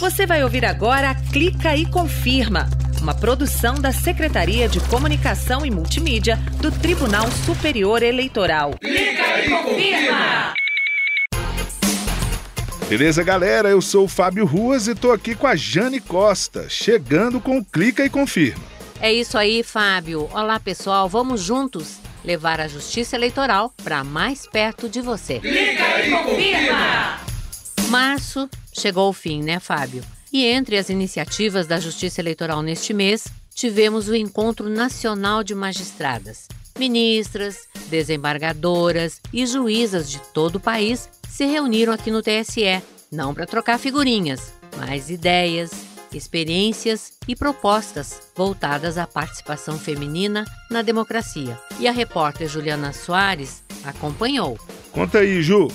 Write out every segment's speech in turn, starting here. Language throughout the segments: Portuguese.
Você vai ouvir agora Clica e Confirma, uma produção da Secretaria de Comunicação e Multimídia do Tribunal Superior Eleitoral. Clica e Confirma! Beleza, galera? Eu sou o Fábio Ruas e tô aqui com a Jane Costa, chegando com o Clica e Confirma. É isso aí, Fábio. Olá, pessoal. Vamos juntos levar a justiça eleitoral para mais perto de você. Clica e confirma! Março chegou ao fim, né, Fábio? E entre as iniciativas da Justiça Eleitoral neste mês, tivemos o Encontro Nacional de Magistradas. Ministras, desembargadoras e juízas de todo o país se reuniram aqui no TSE, não para trocar figurinhas, mas ideias, experiências e propostas voltadas à participação feminina na democracia. E a repórter Juliana Soares acompanhou. Conta aí, Ju.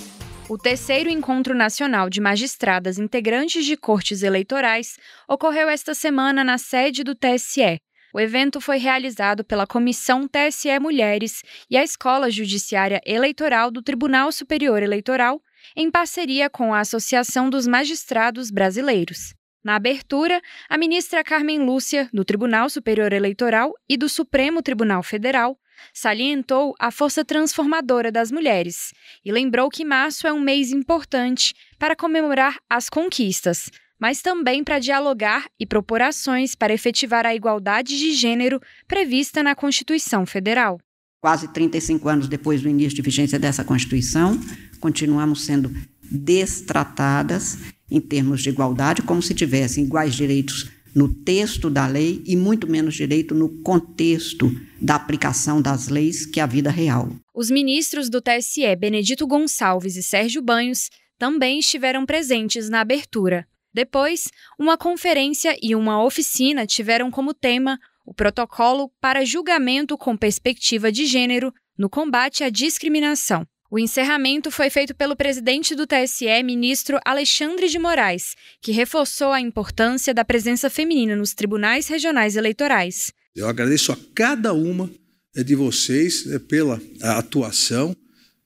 O terceiro encontro nacional de magistradas integrantes de cortes eleitorais ocorreu esta semana na sede do TSE. O evento foi realizado pela Comissão TSE Mulheres e a Escola Judiciária Eleitoral do Tribunal Superior Eleitoral, em parceria com a Associação dos Magistrados Brasileiros. Na abertura, a ministra Carmen Lúcia, do Tribunal Superior Eleitoral e do Supremo Tribunal Federal, salientou a força transformadora das mulheres e lembrou que março é um mês importante para comemorar as conquistas, mas também para dialogar e propor ações para efetivar a igualdade de gênero prevista na Constituição Federal. Quase 35 anos depois do início de vigência dessa Constituição, continuamos sendo destratadas em termos de igualdade, como se tivessem iguais direitos no texto da lei e muito menos direito no contexto da aplicação das leis que é a vida real. Os ministros do TSE, Benedito Gonçalves e Sérgio Banhos, também estiveram presentes na abertura. Depois, uma conferência e uma oficina tiveram como tema o protocolo para julgamento com perspectiva de gênero no combate à discriminação. O encerramento foi feito pelo presidente do TSE, ministro Alexandre de Moraes, que reforçou a importância da presença feminina nos tribunais regionais eleitorais. Eu agradeço a cada uma eh, de vocês eh, pela atuação,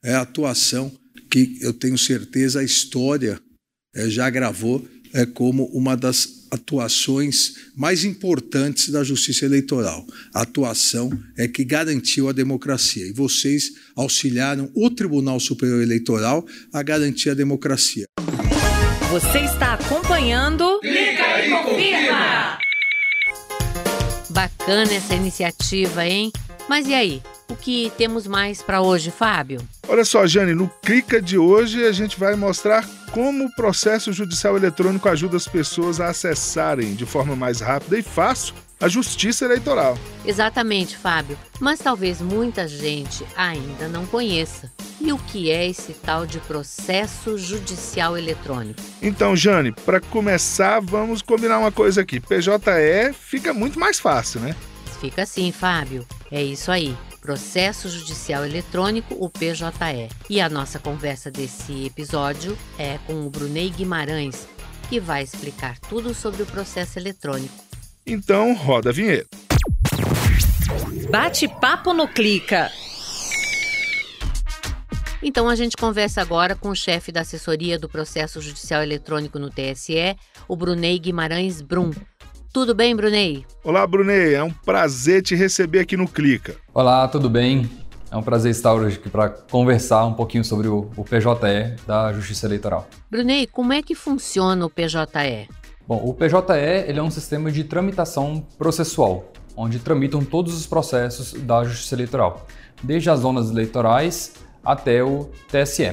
é a atuação que eu tenho certeza a história eh, já gravou como uma das atuações mais importantes da justiça eleitoral. A atuação é que garantiu a democracia. E vocês auxiliaram o Tribunal Superior Eleitoral a garantir a democracia. Você está acompanhando. Clica e confirma! Bacana essa iniciativa, hein? Mas e aí? O que temos mais para hoje, Fábio? Olha só, Jane, no Clica de hoje a gente vai mostrar como o processo judicial eletrônico ajuda as pessoas a acessarem de forma mais rápida e fácil a justiça eleitoral. Exatamente, Fábio. Mas talvez muita gente ainda não conheça. E o que é esse tal de processo judicial eletrônico? Então, Jane, para começar, vamos combinar uma coisa aqui. PJE fica muito mais fácil, né? Fica assim, Fábio. É isso aí. Processo Judicial Eletrônico, o PJE. E a nossa conversa desse episódio é com o Brunei Guimarães, que vai explicar tudo sobre o processo eletrônico. Então, roda a vinheta. Bate-papo no Clica. Então a gente conversa agora com o chefe da assessoria do processo judicial eletrônico no TSE, o Brunei Guimarães Brum. Tudo bem, Brunei? Olá, Brunei. É um prazer te receber aqui no Clica. Olá, tudo bem? É um prazer estar hoje aqui para conversar um pouquinho sobre o, o PJE da Justiça Eleitoral. Brunei, como é que funciona o PJE? Bom, o PJE ele é um sistema de tramitação processual, onde tramitam todos os processos da Justiça Eleitoral, desde as zonas eleitorais até o TSE.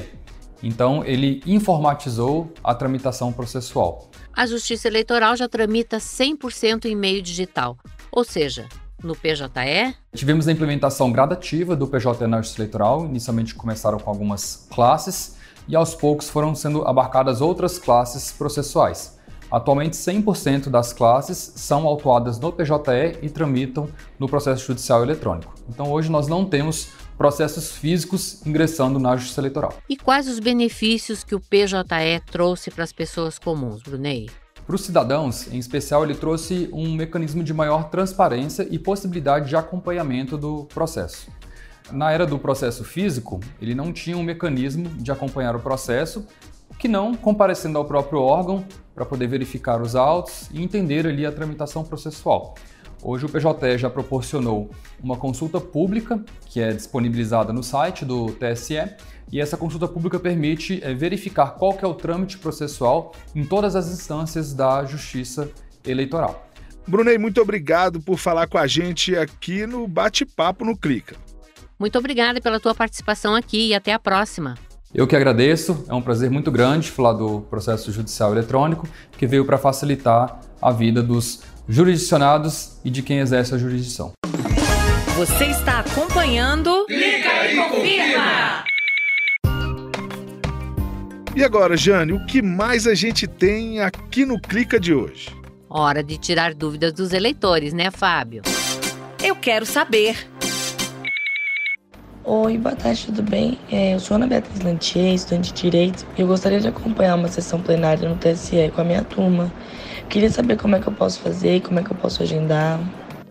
Então, ele informatizou a tramitação processual a Justiça Eleitoral já tramita 100% em meio digital, ou seja, no PJE. Tivemos a implementação gradativa do PJE na Justiça Eleitoral. Inicialmente começaram com algumas classes e aos poucos foram sendo abarcadas outras classes processuais. Atualmente, 100% das classes são autuadas no PJE e tramitam no processo judicial eletrônico. Então, hoje nós não temos processos físicos ingressando na Justiça Eleitoral. E quais os benefícios que o PJE trouxe para as pessoas comuns, Brunei? Para os cidadãos, em especial, ele trouxe um mecanismo de maior transparência e possibilidade de acompanhamento do processo. Na era do processo físico, ele não tinha um mecanismo de acompanhar o processo, que não comparecendo ao próprio órgão para poder verificar os autos e entender ali a tramitação processual. Hoje o PJE já proporcionou uma consulta pública, que é disponibilizada no site do TSE, e essa consulta pública permite é, verificar qual que é o trâmite processual em todas as instâncias da Justiça Eleitoral. Brunei, muito obrigado por falar com a gente aqui no Bate-Papo no Clica. Muito obrigada pela tua participação aqui e até a próxima. Eu que agradeço, é um prazer muito grande falar do processo judicial eletrônico, que veio para facilitar a vida dos jurisdicionados e de quem exerce a jurisdição. Você está acompanhando. Clica e confirma! E agora, Jane, o que mais a gente tem aqui no Clica de hoje? Hora de tirar dúvidas dos eleitores, né, Fábio? Eu quero saber. Oi, boa tarde, tudo bem? É, eu sou Ana Beatriz Lantier, estudante de Direito, e eu gostaria de acompanhar uma sessão plenária no TSE com a minha turma. Queria saber como é que eu posso fazer, como é que eu posso agendar.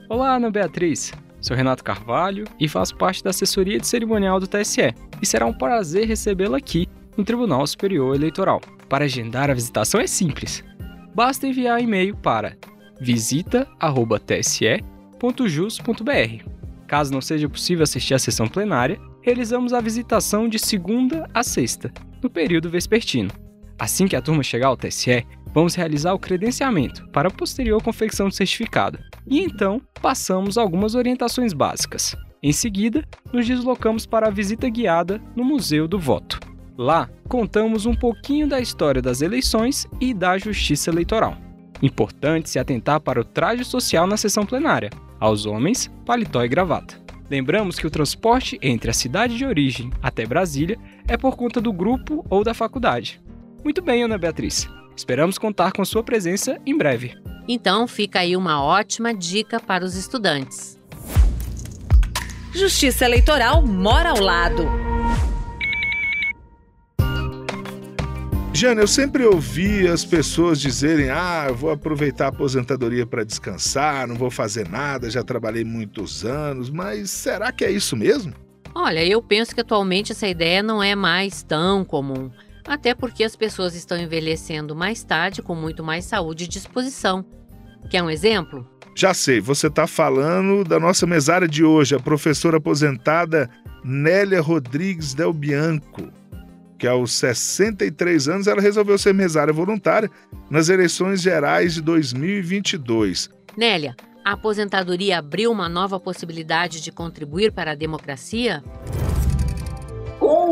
Olá, Ana Beatriz. Sou Renato Carvalho e faço parte da assessoria de cerimonial do TSE. E será um prazer recebê-la aqui no Tribunal Superior Eleitoral. Para agendar a visitação é simples. Basta enviar e-mail para visita@tse.jus.br. Caso não seja possível assistir à sessão plenária, realizamos a visitação de segunda a sexta, no período vespertino. Assim que a turma chegar ao TSE, vamos realizar o credenciamento para a posterior confecção do certificado. E então, passamos algumas orientações básicas. Em seguida, nos deslocamos para a visita guiada no Museu do Voto. Lá, contamos um pouquinho da história das eleições e da justiça eleitoral. Importante se atentar para o traje social na sessão plenária. Aos homens, paletó e gravata. Lembramos que o transporte entre a cidade de origem até Brasília é por conta do grupo ou da faculdade. Muito bem, Ana Beatriz. Esperamos contar com sua presença em breve. Então fica aí uma ótima dica para os estudantes. Justiça Eleitoral mora ao lado. Jane, eu sempre ouvi as pessoas dizerem: ah, eu vou aproveitar a aposentadoria para descansar, não vou fazer nada, já trabalhei muitos anos, mas será que é isso mesmo? Olha, eu penso que atualmente essa ideia não é mais tão comum até porque as pessoas estão envelhecendo mais tarde com muito mais saúde e disposição. Quer um exemplo? Já sei, você está falando da nossa mesária de hoje, a professora aposentada Nélia Rodrigues Del Bianco, que aos 63 anos ela resolveu ser mesária voluntária nas eleições gerais de 2022. Nélia, a aposentadoria abriu uma nova possibilidade de contribuir para a democracia?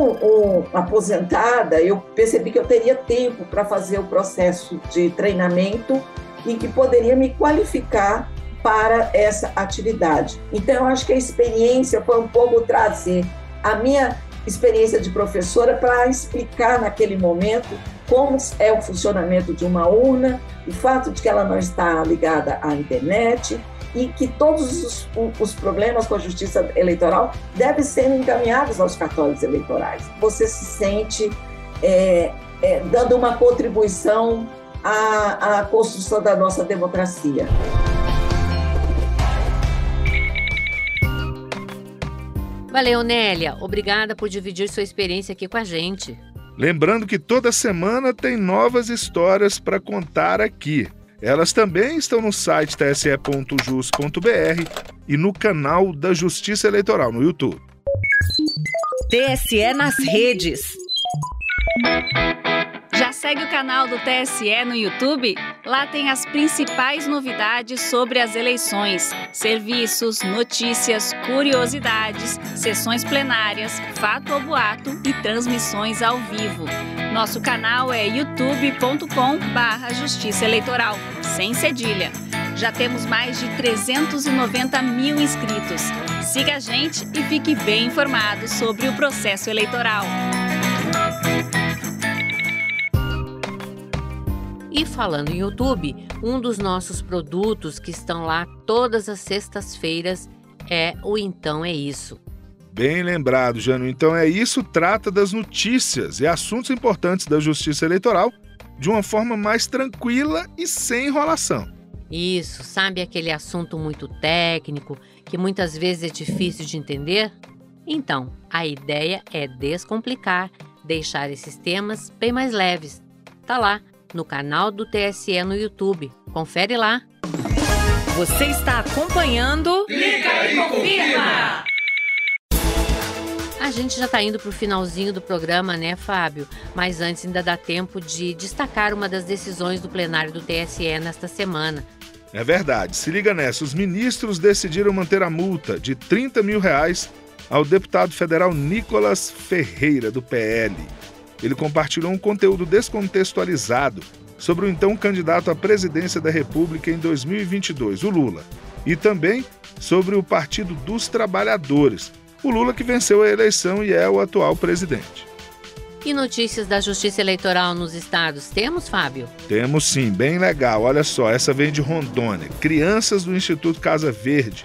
O aposentada, eu percebi que eu teria tempo para fazer o processo de treinamento e que poderia me qualificar para essa atividade. Então, eu acho que a experiência foi um pouco trazer a minha experiência de professora para explicar naquele momento como é o funcionamento de uma urna, o fato de que ela não está ligada à internet, e que todos os, os, problemas com a justiça eleitoral devem ser encaminhados aos cartórios eleitorais. Você se sente é, é, dando uma contribuição à, à construção da nossa democracia. Valeu, Nélia. Obrigada por dividir sua experiência aqui com a gente. Lembrando que toda semana tem novas histórias para contar aqui. Elas também estão no site tse.jus.br e no canal da Justiça Eleitoral no YouTube. TSE nas redes. Já segue o canal do TSE no YouTube? Lá tem as principais novidades sobre as eleições: serviços, notícias, curiosidades, sessões plenárias, fato ou boato e transmissões ao vivo. Nosso canal é youtube.com/barra Justiça Eleitoral, sem cedilha. Já temos mais de 390 mil inscritos. Siga a gente e fique bem informado sobre o processo eleitoral. E falando em YouTube, um dos nossos produtos que estão lá todas as sextas-feiras é o Então é Isso. Bem lembrado, Jano. Então é isso, trata das notícias e assuntos importantes da justiça eleitoral de uma forma mais tranquila e sem enrolação. Isso, sabe aquele assunto muito técnico que muitas vezes é difícil de entender? Então, a ideia é descomplicar deixar esses temas bem mais leves. Tá lá, no canal do TSE no YouTube. Confere lá. Você está acompanhando. Clica e confirma! A gente já está indo para o finalzinho do programa, né, Fábio? Mas antes ainda dá tempo de destacar uma das decisões do plenário do TSE nesta semana. É verdade. Se liga nessa. Os ministros decidiram manter a multa de 30 mil reais ao deputado federal Nicolas Ferreira, do PL. Ele compartilhou um conteúdo descontextualizado sobre o então candidato à presidência da República em 2022, o Lula, e também sobre o Partido dos Trabalhadores, o Lula que venceu a eleição e é o atual presidente. E notícias da Justiça Eleitoral nos estados temos, Fábio? Temos sim, bem legal. Olha só, essa vem de Rondônia. Crianças do Instituto Casa Verde,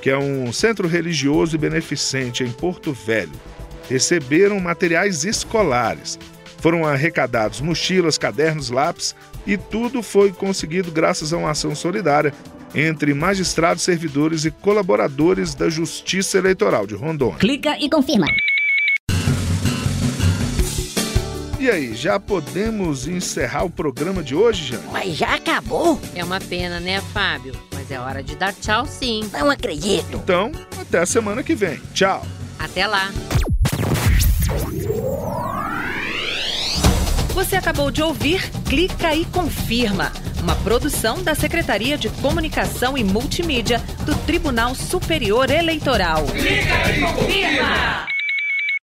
que é um centro religioso e beneficente em Porto Velho, receberam materiais escolares. Foram arrecadados mochilas, cadernos, lápis e tudo foi conseguido graças a uma ação solidária entre magistrados, servidores e colaboradores da Justiça Eleitoral de Rondônia. Clica e confirma. E aí, já podemos encerrar o programa de hoje, Jane? Mas já acabou? É uma pena, né, Fábio? Mas é hora de dar tchau, sim. Não acredito. Então, até a semana que vem. Tchau. Até lá. Você acabou de ouvir Clica e Confirma, uma produção da Secretaria de Comunicação e Multimídia do Tribunal Superior Eleitoral. Confirma!